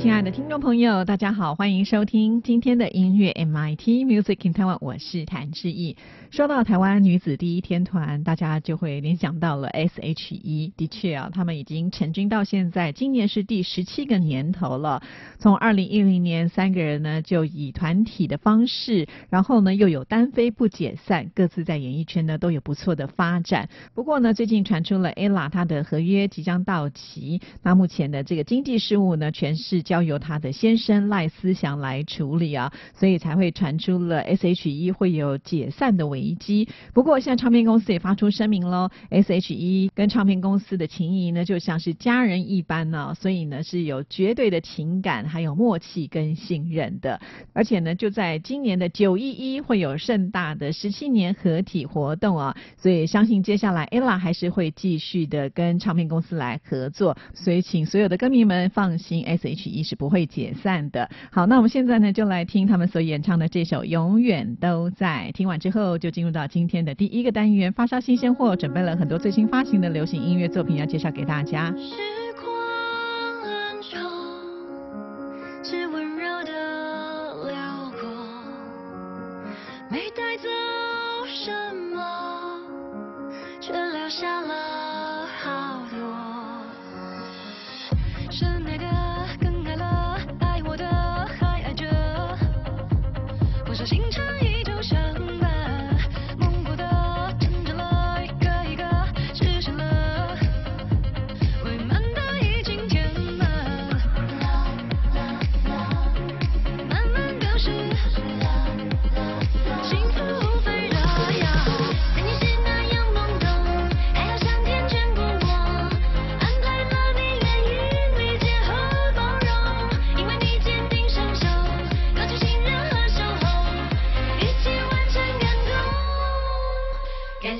亲爱的听众朋友，大家好，欢迎收听今天的音乐 MIT Music in Taiwan，我是谭志毅。说到台湾女子第一天团，大家就会联想到了 S.H.E。的确啊，他们已经成军到现在，今年是第十七个年头了。从二零一零年，三个人呢就以团体的方式，然后呢又有单飞不解散，各自在演艺圈呢都有不错的发展。不过呢，最近传出了 ella 她的合约即将到期，那目前的这个经济事务呢，全是交由她的先生赖思祥来处理啊，所以才会传出了 S.H.E 会有解散的危。机。不过，现在唱片公司也发出声明喽。S.H.E 跟唱片公司的情谊呢，就像是家人一般呢，所以呢是有绝对的情感，还有默契跟信任的。而且呢，就在今年的九一一会有盛大的十七年合体活动啊，所以相信接下来 ella 还是会继续的跟唱片公司来合作。所以，请所有的歌迷们放心，S.H.E 你是不会解散的。好，那我们现在呢，就来听他们所演唱的这首《永远都在》。听完之后。就进入到今天的第一个单元，发烧新鲜货，准备了很多最新发行的流行音乐作品要介绍给大家。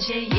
geceyi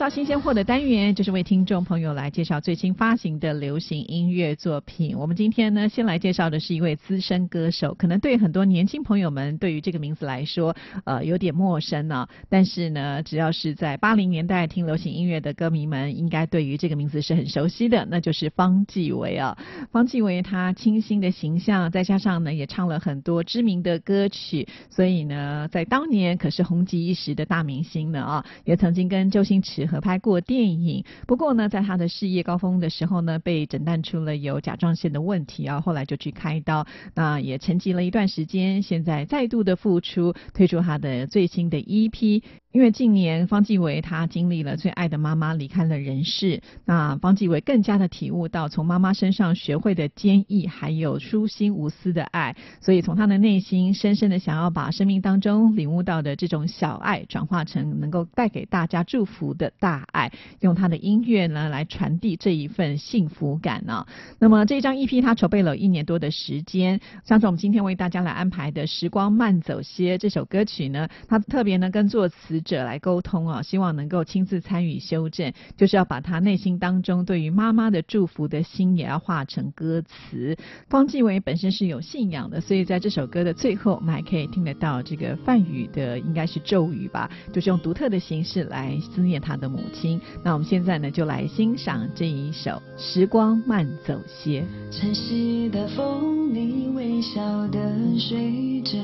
发烧新鲜货的单元，就是为听众朋友来介绍最新发行的流行音乐作品。我们今天呢，先来介绍的是一位资深歌手，可能对很多年轻朋友们对于这个名字来说，呃，有点陌生呢、但是呢，只要是在八零年代听流行音乐的歌迷们，应该对于这个名字是很熟悉的，那就是方季韦啊。方季韦他清新的形象，再加上呢，也唱了很多知名的歌曲，所以呢，在当年可是红极一时的大明星呢啊，也曾经跟周星驰合拍过电影。不过呢，在他的事业高峰的时候呢，被诊断出了有甲状腺的问题啊，后来就去开刀，那也沉寂了一段时间，现在再度的复出，推出他的最新的 EP。因为近年方季韦他经历了最爱的妈妈离开了人世，那方季韦更加的体悟到从妈妈身上学会的坚毅，还有舒心无私的爱，所以从他的内心深深的想要把生命当中领悟到的这种小爱，转化成能够带给大家祝福的大爱，用他的音乐呢来传递这一份幸福感呢、那么这一张 EP 他筹备了一年多的时间，像是我们今天为大家来安排的《时光慢走些》这首歌曲呢，他特别呢跟作词者来沟通啊，希望能够亲自参与修正，就是要把他内心当中对于妈妈的祝福的心也要化成歌词。方继伟本身是有信仰的，所以在这首歌的最后，我们还可以听得到这个梵语的应该是咒语吧，就是用独特的形式来思念他的母亲。那我们现在呢就来欣赏这一首《时光慢走些》。晨曦的风，你微笑的睡着，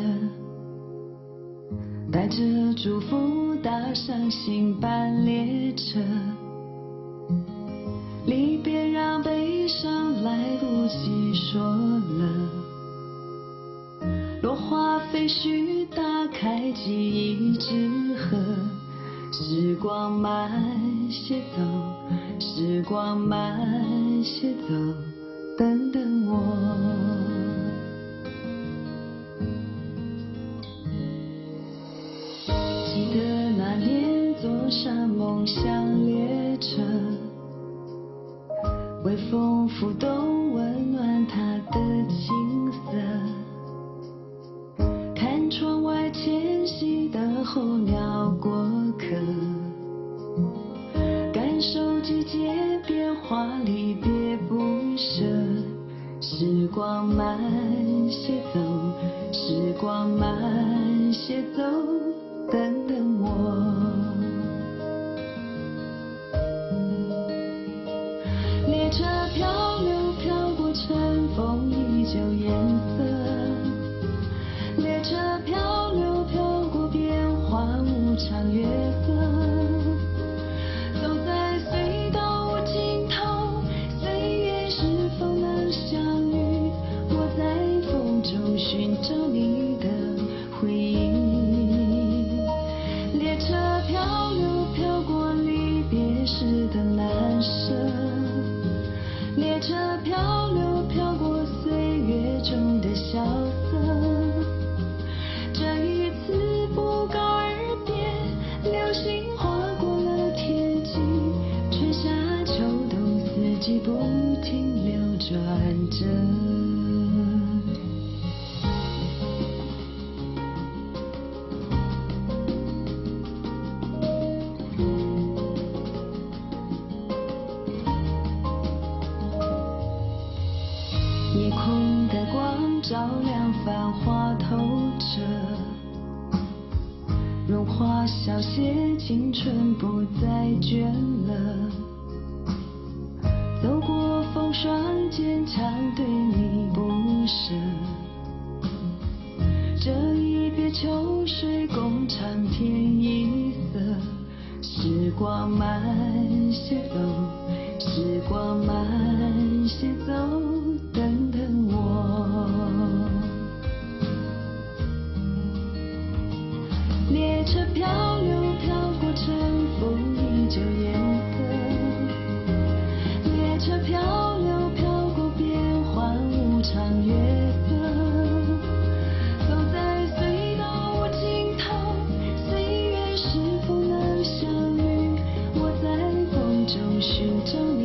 带着祝福搭上新班列车。离别让悲伤来不及说了，落花飞絮打开记忆之盒。时光慢些走，时光慢些走，等等我。年坐上梦想列车，微风拂动，温暖他的青涩。看窗外迁徙的候鸟过客，感受季节变化，离别不舍。时光慢些走，时光慢些走，等等我。风中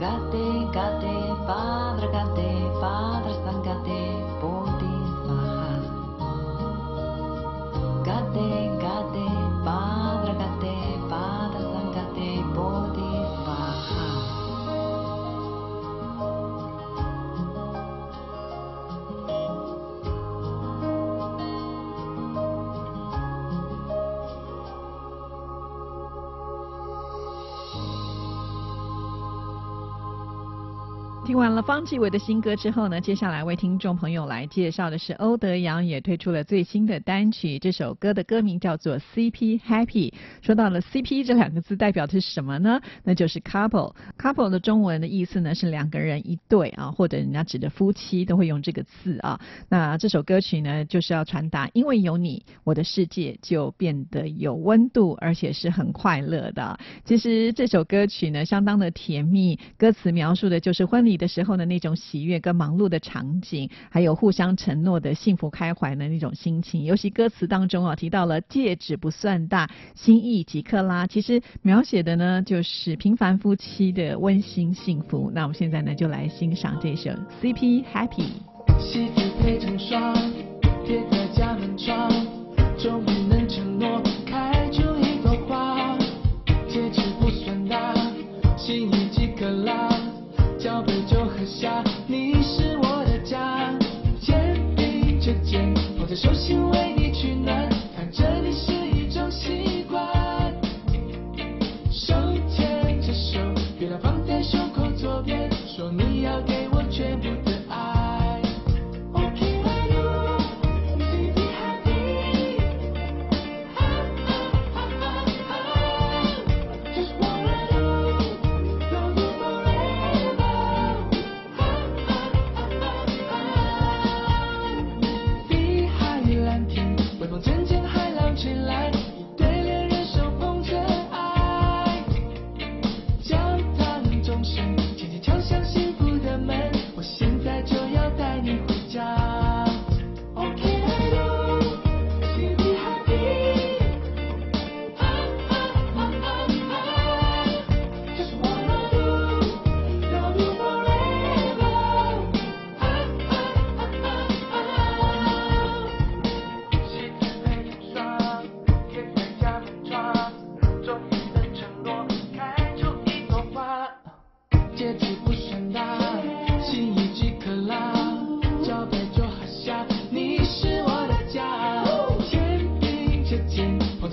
got this. 听完了方季韦的新歌之后呢，接下来为听众朋友来介绍的是欧德阳也推出了最新的单曲，这首歌的歌名叫做 CP Happy。说到了 CP 这两个字代表的是什么呢？那就是 couple。couple 的中文的意思呢是两个人一对啊，或者人家指的夫妻都会用这个字啊。那这首歌曲呢就是要传达，因为有你，我的世界就变得有温度，而且是很快乐的。其实这首歌曲呢相当的甜蜜，歌词描述的就是婚礼的时候呢那种喜悦跟忙碌的场景，还有互相承诺的幸福开怀的那种心情。尤其歌词当中啊提到了戒指不算大，心意几克拉，其实描写的呢就是平凡夫妻的温馨幸福。那我们现在呢就来欣赏这首 CP Happy。戏服配成双，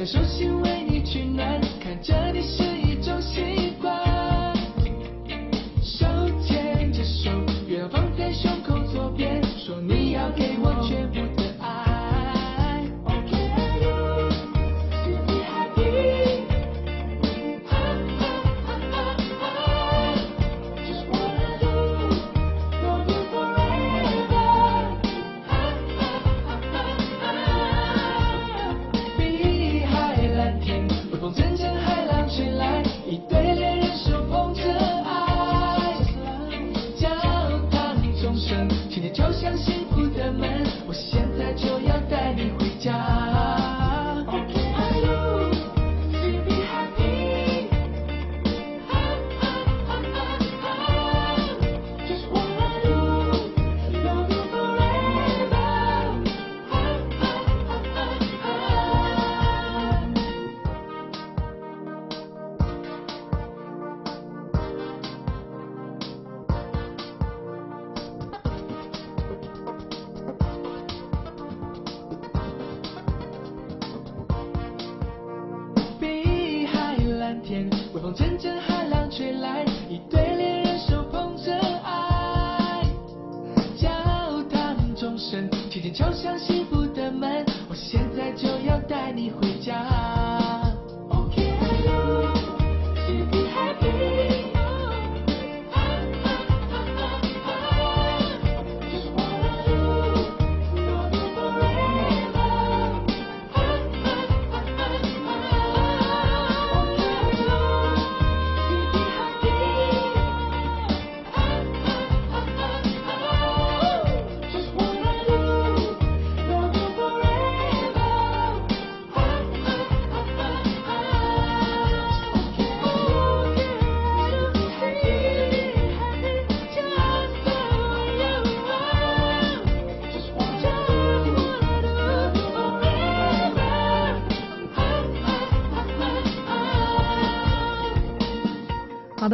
手心为你取暖，看着你是一种习惯。手牵着手，月亮放在胸口左边，说你要给我轻轻阵阵，海浪吹来，一对恋人手捧着爱。教堂钟声轻轻敲响幸福的门，我现在就要带你回家。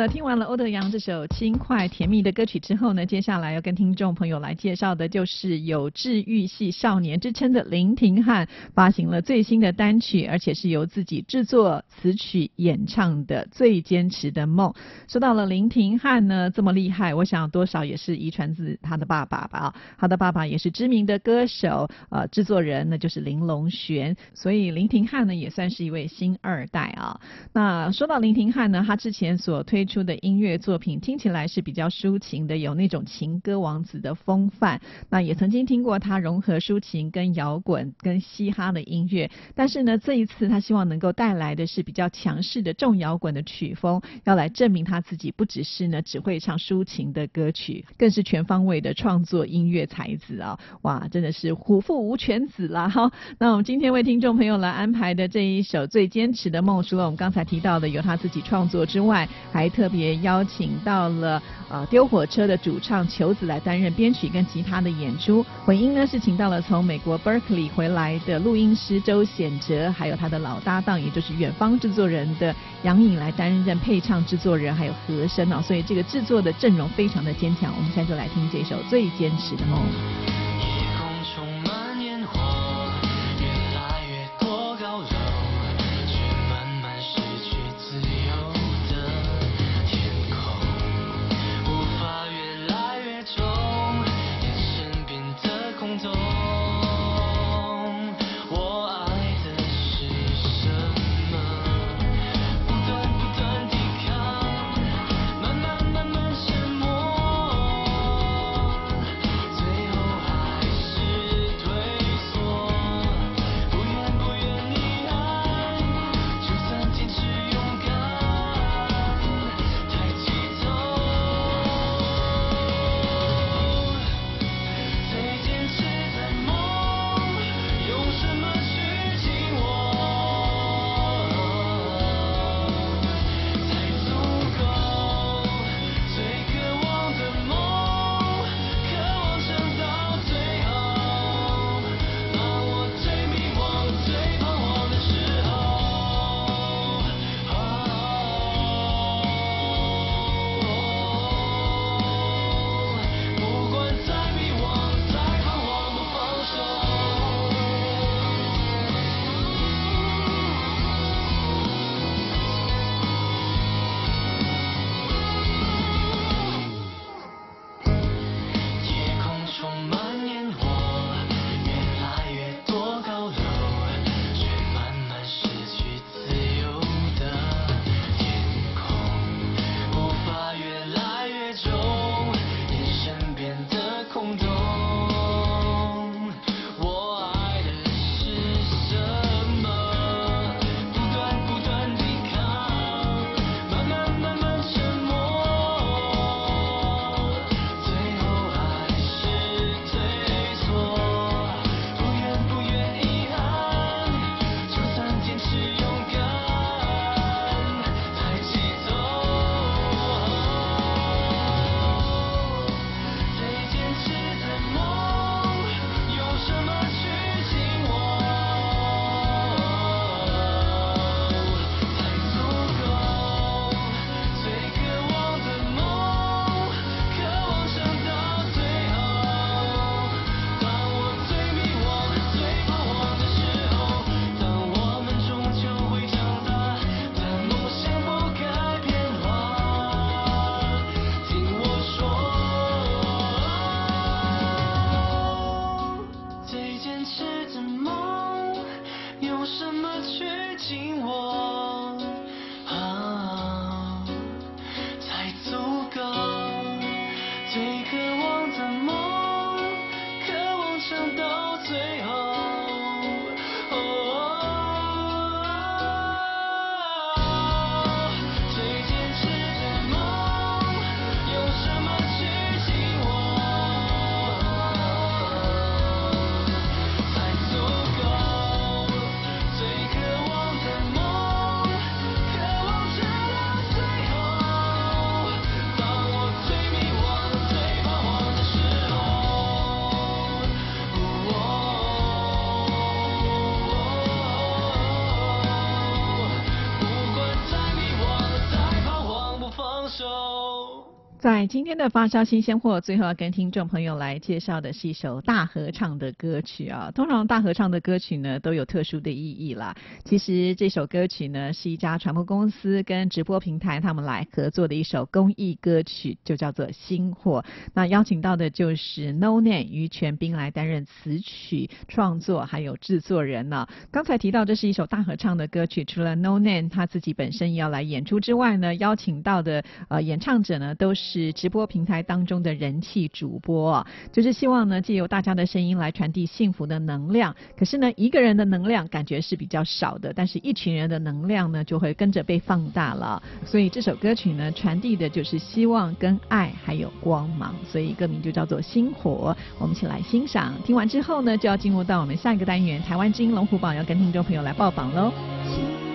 听完了欧德阳这首轻快甜蜜的歌曲之后呢，接下来要跟听众朋友来介绍的就是有治愈系少年之称的林廷汉发行了最新的单曲，而且是由自己制作、词曲、演唱的《最坚持的梦》。说到了林廷汉呢，这么厉害，我想多少也是遗传自他的爸爸吧。他的爸爸也是知名的歌手，呃，制作人那就是林隆璇，所以林廷汉呢也算是一位新二代啊。那说到林廷汉呢，他之前所推出出的音乐作品听起来是比较抒情的，有那种情歌王子的风范。那也曾经听过他融合抒情跟摇滚跟嘻哈的音乐，但是呢，这一次他希望能够带来的是比较强势的重摇滚的曲风，要来证明他自己不只是呢只会唱抒情的歌曲，更是全方位的创作音乐才子啊！哇，真的是虎父无犬子啦！哈，那我们今天为听众朋友来安排的这一首《最坚持的梦》，除了我们刚才提到的由他自己创作之外，还特别邀请到了呃丢火车的主唱球子来担任编曲跟吉他的演出，混音呢是请到了从美国 Berkeley 回来的录音师周显哲，还有他的老搭档，也就是远方制作人的杨颖来担任配唱制作人，还有和声哦，所以这个制作的阵容非常的坚强。我们现在就来听这首《最坚持的梦》。夜空充在今天的发烧新鲜货，最后要跟听众朋友来介绍的是一首大合唱的歌曲啊。通常大合唱的歌曲呢都有特殊的意义啦。其实这首歌曲呢是一家传播公司跟直播平台他们来合作的一首公益歌曲，就叫做《新货》。那邀请到的就是 No Name 于全斌来担任词曲创作还有制作人呢、刚才提到这是一首大合唱的歌曲，除了 No Name 他自己本身要来演出之外呢，邀请到的呃演唱者呢都是是直播平台当中的人气主播、就是希望呢借由大家的声音来传递幸福的能量。可是呢，一个人的能量感觉是比较少的，但是一群人的能量呢就会跟着被放大了。所以这首歌曲呢传递的就是希望跟爱还有光芒，所以歌名就叫做《星火》。我们一起来欣赏。听完之后呢，就要进入到我们下一个单元——台湾之音龙虎榜，要跟听众朋友来报榜喽。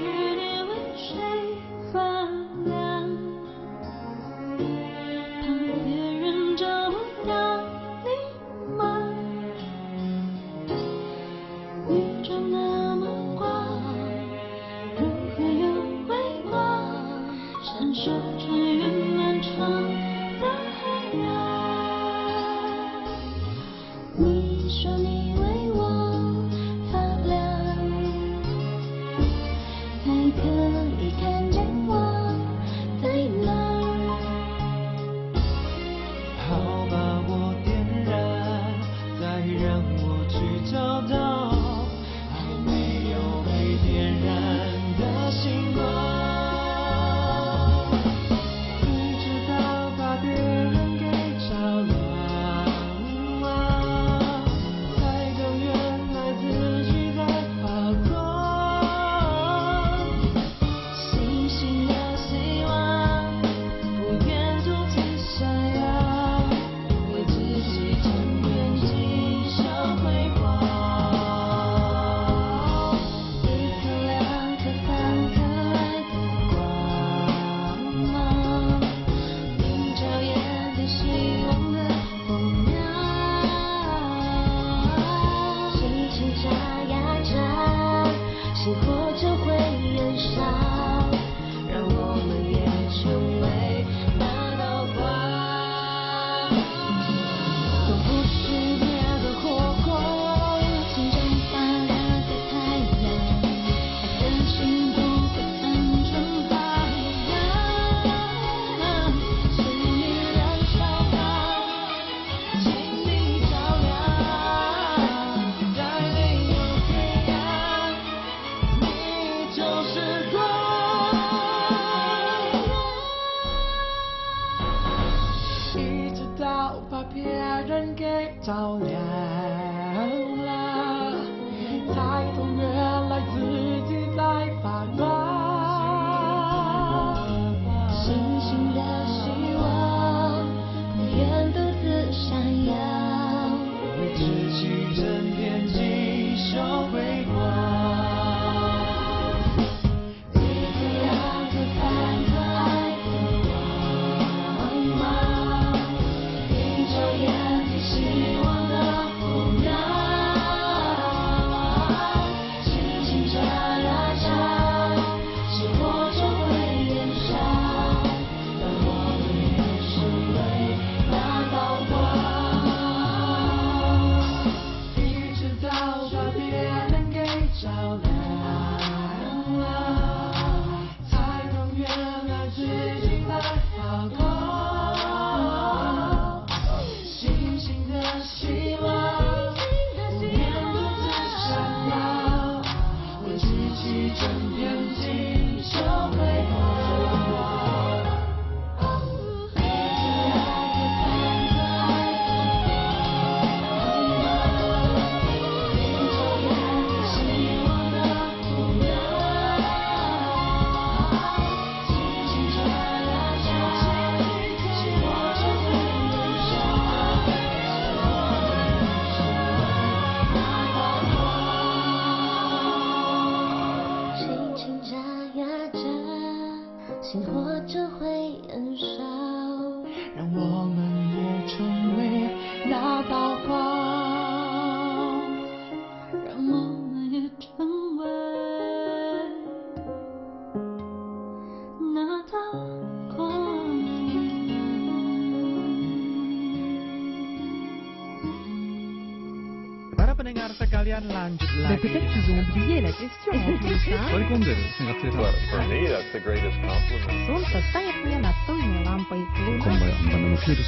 Solta päivällä toimilampa ei kulunut. 今晩あんなのキルス。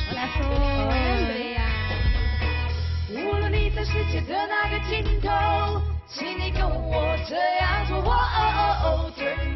无论你在世界的哪个尽头，请你跟我这样做。哦哦哦，Turn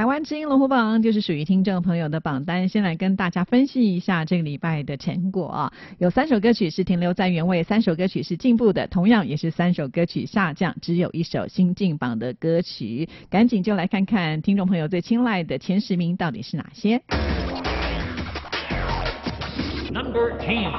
台湾之音龙虎榜就是属于听众朋友的榜单，先来跟大家分析一下这个礼拜的成果啊。有三首歌曲是停留在原位，三首歌曲是进步的，同样也是三首歌曲下降，只有一首新进榜的歌曲。赶紧就来看看听众朋友最青睐的前十名到底是哪些。Number Ten，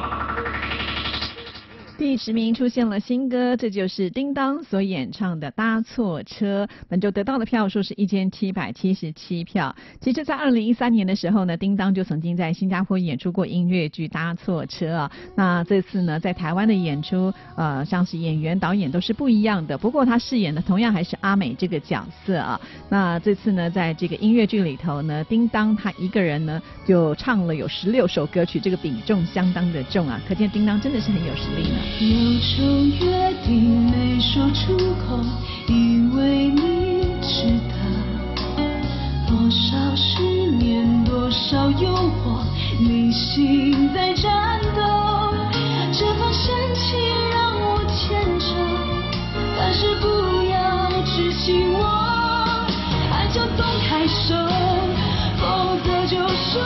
第十名出现了新歌，这就是叮当所演唱的《搭错车》，本周得到的票数是一千七百七十七票。其实，在二零一三年的时候呢，叮当就曾经在新加坡演出过音乐剧《搭错车》啊。那这次呢，在台湾的演出，呃，像是演员、导演都是不一样的。不过他饰演的同样还是阿美这个角色啊。那这次呢，在这个音乐剧里头呢，叮当他一个人呢就唱了有十六首歌曲，这个比重相当的重啊，可见叮当真的是很有实力呢。有种约定没说出口，以为你值得。多少失眠，多少诱惑，内心在战斗。这份深情让我牵扯，但是不要执起我，爱就松开手，否则就输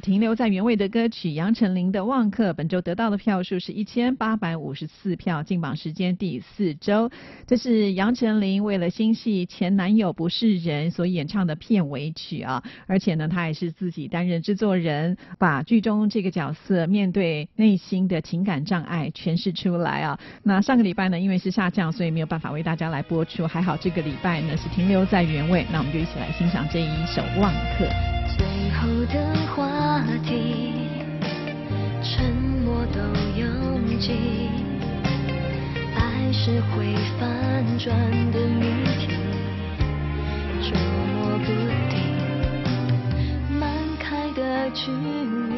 停留在原位的歌曲杨丞琳的《忘客》，本周得到的票数是一千八百五十四票，进榜时间第四周。这是杨丞琳为了新戏《前男友不是人》所演唱的片尾曲啊，而且呢，她也是自己担任制作人，把剧中这个角色面对内心的情感障碍诠释出来啊。那上个礼拜呢，因为是下降，所以没有办法为大家来播出，还好这个礼拜呢是停留在原位，那我们就一起来欣赏这一首《忘客》。最后的都拥挤。爱是会反转的谜题，捉摸不定。满开的距离，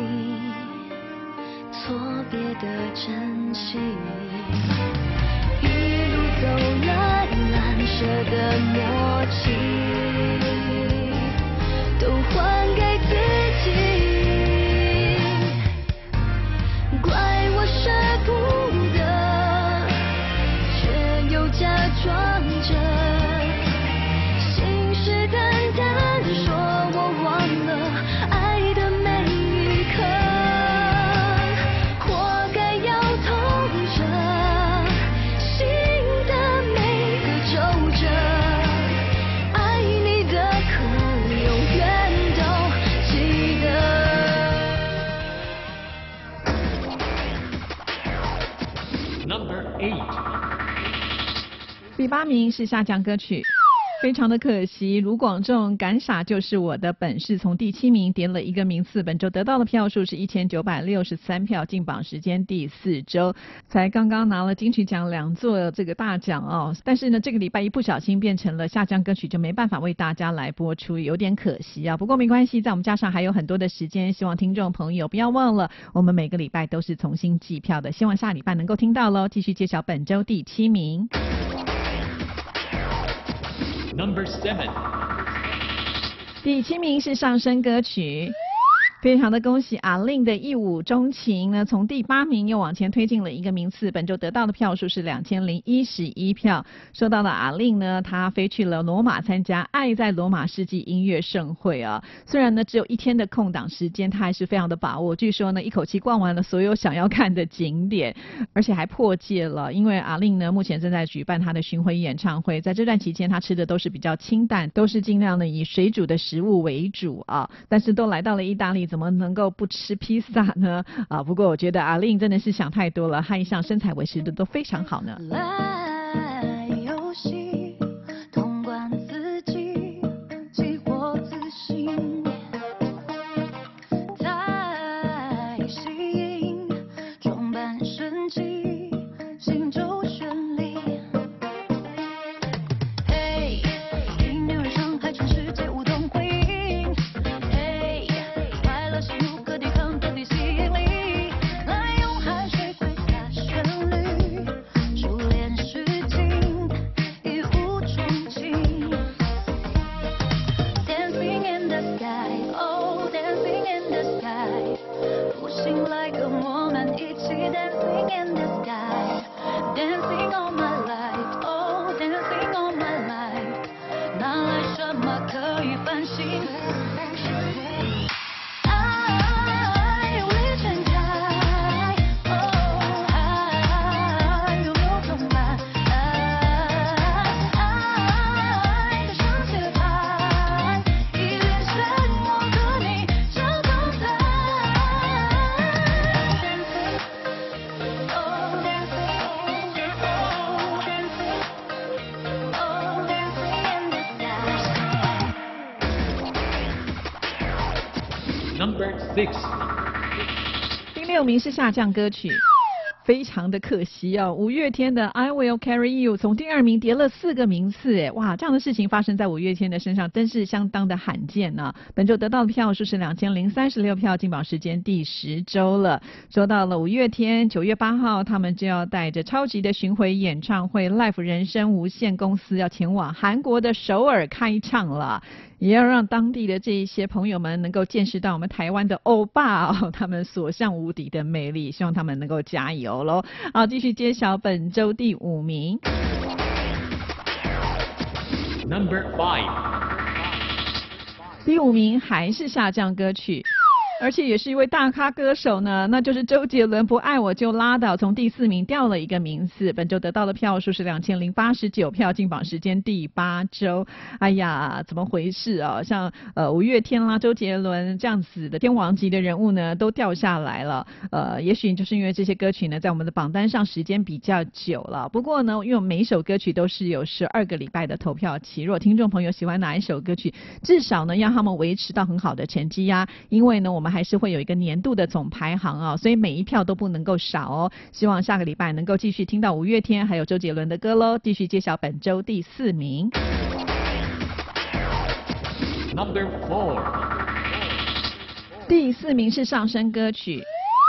错别的珍惜，一路走来难舍的默契，都还给自己。八名是下降歌曲。非常的可惜，卢广仲《敢傻就是我的本事》从第七名跌了一个名次，本周得到的票数是一千九百六十三票，进榜时间第四周，才刚刚拿了金曲奖两座这个大奖哦。但是呢，这个礼拜一不小心变成了下降歌曲，就没办法为大家来播出，有点可惜啊。不过没关系，在我们加上还有很多的时间，希望听众朋友不要忘了，我们每个礼拜都是重新计票的，希望下礼拜能够听到喽。继续揭晓本周第七名。Number seven. 第七名是上升歌曲。非常的恭喜阿令的一舞钟情呢，从第八名又往前推进了一个名次，本周得到的票数是两千零一十一票。说到了阿令呢，他飞去了罗马参加《爱在罗马世纪音乐盛会》啊。虽然呢只有一天的空档时间，他还是非常的把握。据说呢一口气逛完了所有想要看的景点，而且还破戒了。因为阿令呢目前正在举办他的巡回演唱会，在这段期间他吃的都是比较清淡，都是尽量的以水煮的食物为主啊。但是都来到了意大利。怎么能够不吃披萨呢？啊，不过我觉得阿令真的是想太多了，他一向身材维持的都非常好呢。Number six. 第六名是下降歌曲。非常的可惜哦，五月天的《I Will Carry You》从第二名跌了四个名次，哎，哇，这样的事情发生在五月天的身上，真是相当的罕见呢、本周得到的票数是两千零三十六票，进榜时间第十周了。说到了五月天，九月八号他们就要带着超级的巡回演唱会 Life 人生无限公司要前往韩国的首尔开唱了。也要让当地的这一些朋友们能够见识到我们台湾的欧巴哦，他们所向无敌的魅力，希望他们能够加油喽！好，继续揭晓本周第五名。Number five. 第五名还是下降歌曲。而且也是一位大咖歌手呢，那就是周杰伦。不爱我就拉倒，从第四名掉了一个名次。本周得到的票数是两千零八十九票，进榜时间第八周。哎呀，怎么回事啊？像呃五月天啦、周杰伦这样子的天王级的人物呢，都掉下来了。呃，也许就是因为这些歌曲呢，在我们的榜单上时间比较久了。不过呢，因为每一首歌曲都是有十二个礼拜的投票期，如果听众朋友喜欢哪一首歌曲，至少呢让他们维持到很好的成绩呀、因为呢，我们还是会有一个年度的总排行啊，所以每一票都不能够少哦。希望下个礼拜能够继续听到五月天还有周杰伦的歌喽。继续揭晓本周第四名。Number four. 第四名是上升歌曲。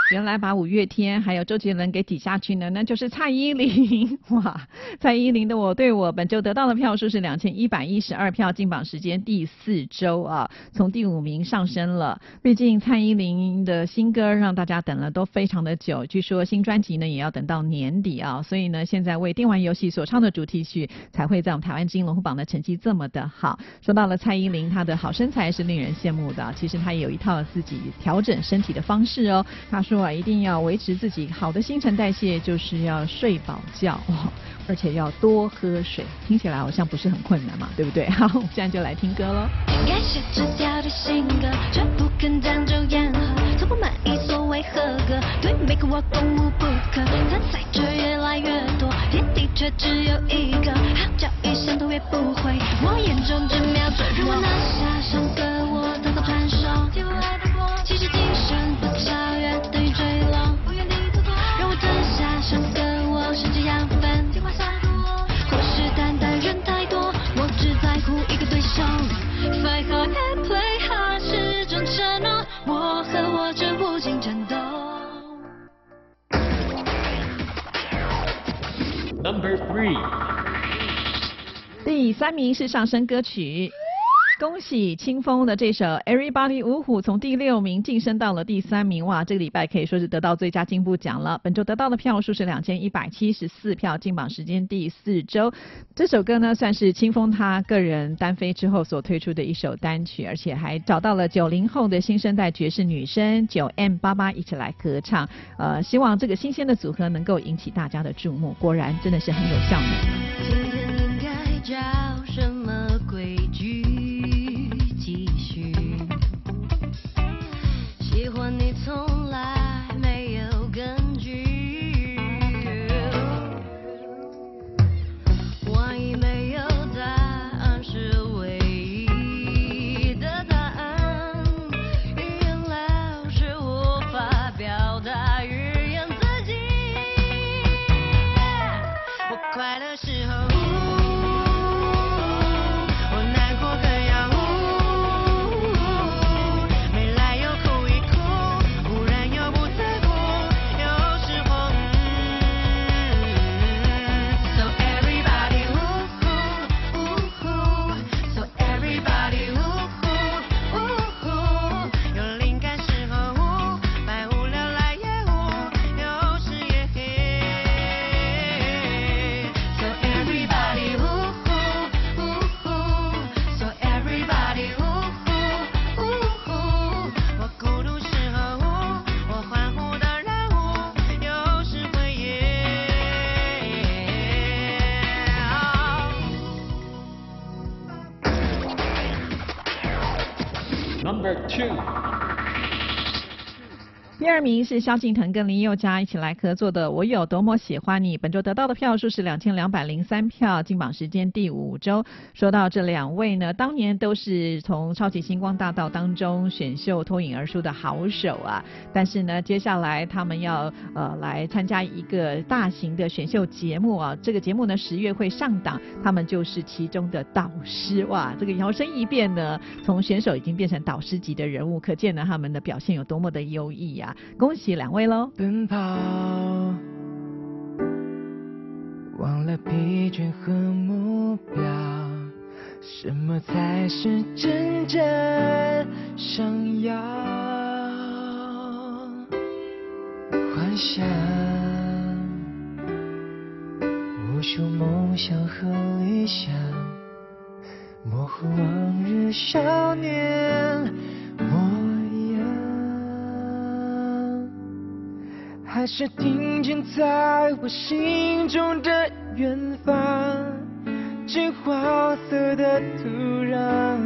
原来把五月天还有周杰伦给挤下去呢，那就是蔡依林 哇！蔡依林的《我对我》本周得到的票数是两千一百一十二票，进榜时间第四周啊，从第五名上升了。毕竟蔡依林的新歌让大家等了都非常的久，据说新专辑呢也要等到年底啊，所以呢现在为电玩游戏所唱的主题曲才会在我们台湾金龙虎榜的成绩这么的好。说到了蔡依林，她的好身材是令人羡慕的，其实她也有一套自己调整身体的方式哦。她说说啊，一定要维持自己好的新陈代谢，就是要睡饱觉，而且要多喝水。听起来好像不是很困难嘛，对不对？好，我们现在就来听歌喽。感谢直条的性格，绝不肯将就言和，从不满意所谓合格，对每个我攻无不可，参赛者越来越多，天地却只有一个，好叫一声头也不回，我眼中只瞄准我。让我拿下上个我当做传说，其实精神不超我这无尽战斗。Number three，第三名是上升歌曲。恭喜清风的这首《Everybody 五虎》从第六名晋升到了第三名，哇！这个礼拜可以说是得到最佳进步奖了。本周得到的票数是两千一百七十四票，进榜时间第四周。这首歌呢，算是清风他个人单飞之后所推出的一首单曲，而且还找到了九零后的新生代爵士女声九 M 八八一起来合唱。呃，希望这个新鲜的组合能够引起大家的注目。果然真的是很有效果。名是萧敬腾跟林宥嘉一起来合作的《我有多么喜欢你》，本周得到的票数是两千两百零三票，进榜时间第五周。说到这两位呢，当年都是从《超级星光大道》当中选秀脱颖而出的好手啊，但是呢，接下来他们要呃来参加一个大型的选秀节目啊，这个节目呢十月会上档，他们就是其中的导师哇，这个摇身一变呢，从选手已经变成导师级的人物，可见呢他们的表现有多么的优异啊！恭喜两位喽！奔跑，忘了疲倦和目标，什么才是真正想要？幻想，无数梦想和理想，模糊往日少年还是听见在我心中的远方，金黄色的土壤，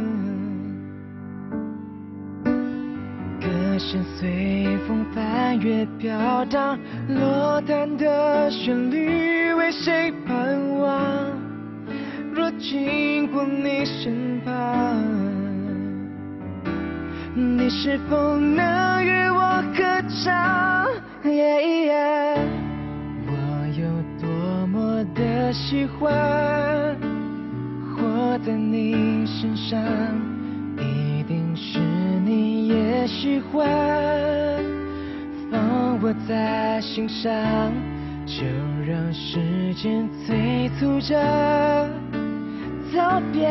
歌声随风翻越飘荡，落单的旋律为谁盼望？若经过你身旁。你是否能与我合唱？我有多么的喜欢，活在你身上，一定是你也喜欢，放我在心上，就让时间催促着道别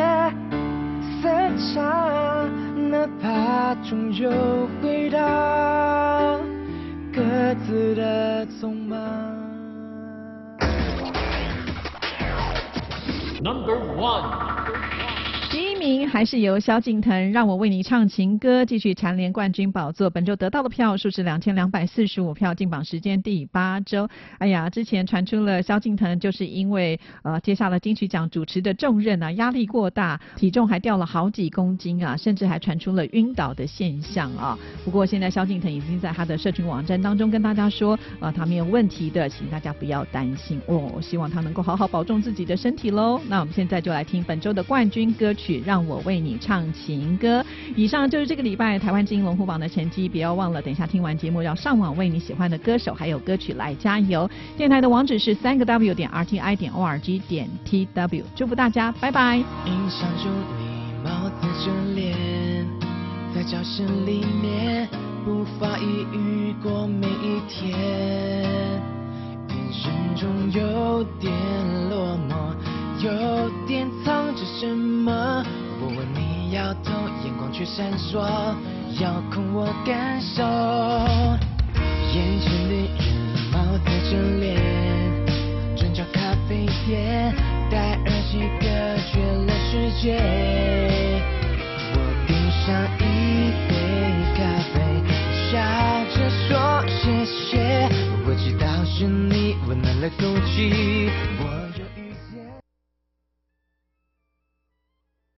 散场，哪怕终究回到各自的匆忙。Number one。还是由萧敬腾，让我为你唱情歌，继续蝉联冠军宝座。本周得到的票数是两千两百四十五票，进榜时间第八周。哎呀，之前传出了萧敬腾就是因为呃接下了金曲奖主持的重任啊，压力过大，体重还掉了好几公斤啊，甚至还传出了晕倒的现象啊。不过现在萧敬腾已经在他的社群网站当中跟大家说，呃，他没有问题的，请大家不要担心哦。希望他能够好好保重自己的身体喽。那我们现在就来听本周的冠军歌曲，让我为你唱情歌。以上就是这个礼拜台湾金龙虎榜的成绩，不要忘了，等一下听完节目要上网为你喜欢的歌手还有歌曲来加油。电台的网址是三个 W 点 RTI 点 ORG 点 TW，祝福大家，拜拜。印象中你貌似眷恋，在教室里面不发一语过每一天，眼神中有点落寞，有点藏着什么我问你要头眼光却闪烁遥控我感受眼前的人猫在争脸转角咖啡店戴耳机隔绝了世界我点上一杯咖啡笑着说谢谢我知道是你温暖了空气我